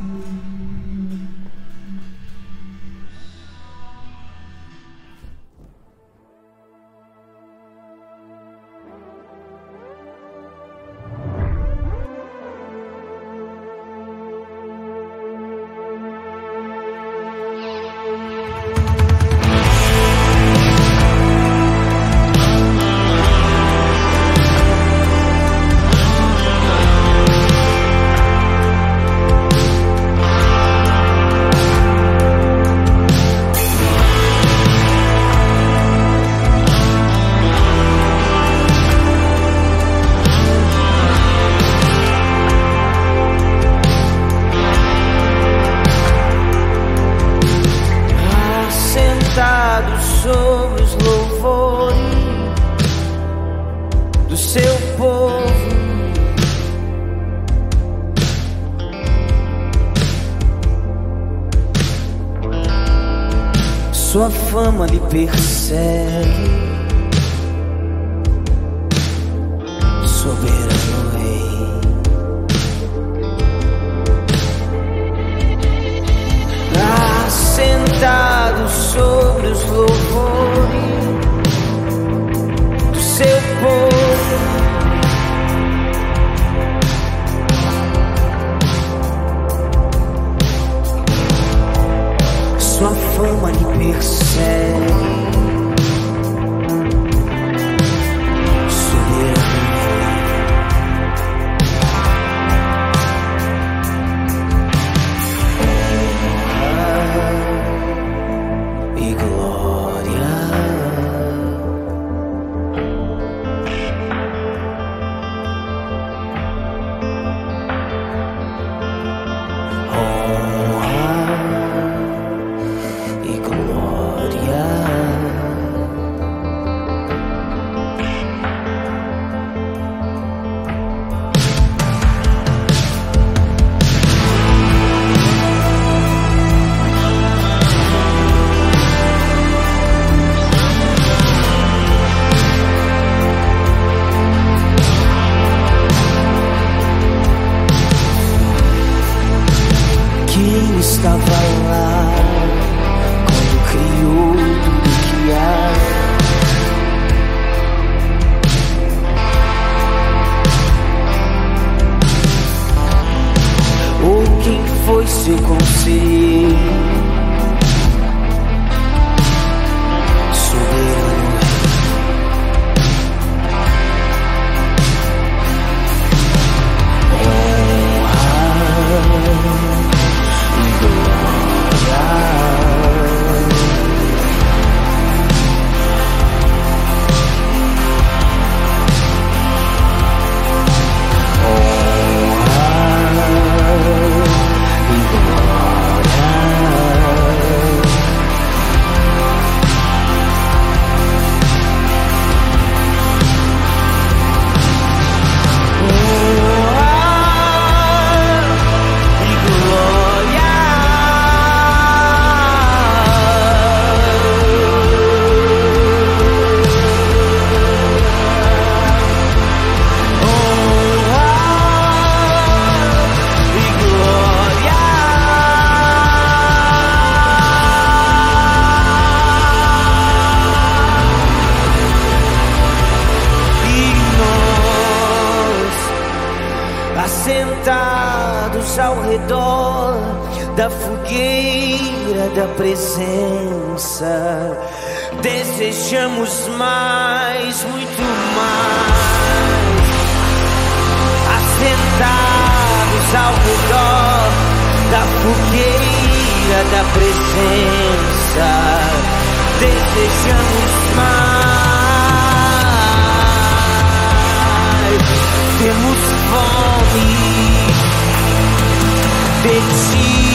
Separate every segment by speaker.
Speaker 1: Mm-hmm. Sua fama lhe persegue. stop olhos ao redor da fogueira da presença. Desejamos mais, muito mais. Assentados ao redor da fogueira da presença. Desejamos big teeth.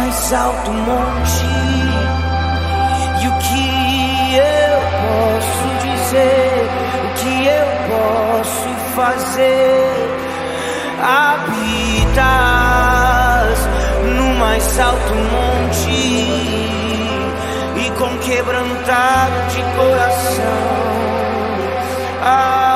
Speaker 1: mais alto monte. E o que eu posso dizer? O que eu posso fazer? Habitas no mais alto monte e com quebrantado de coração. Ah,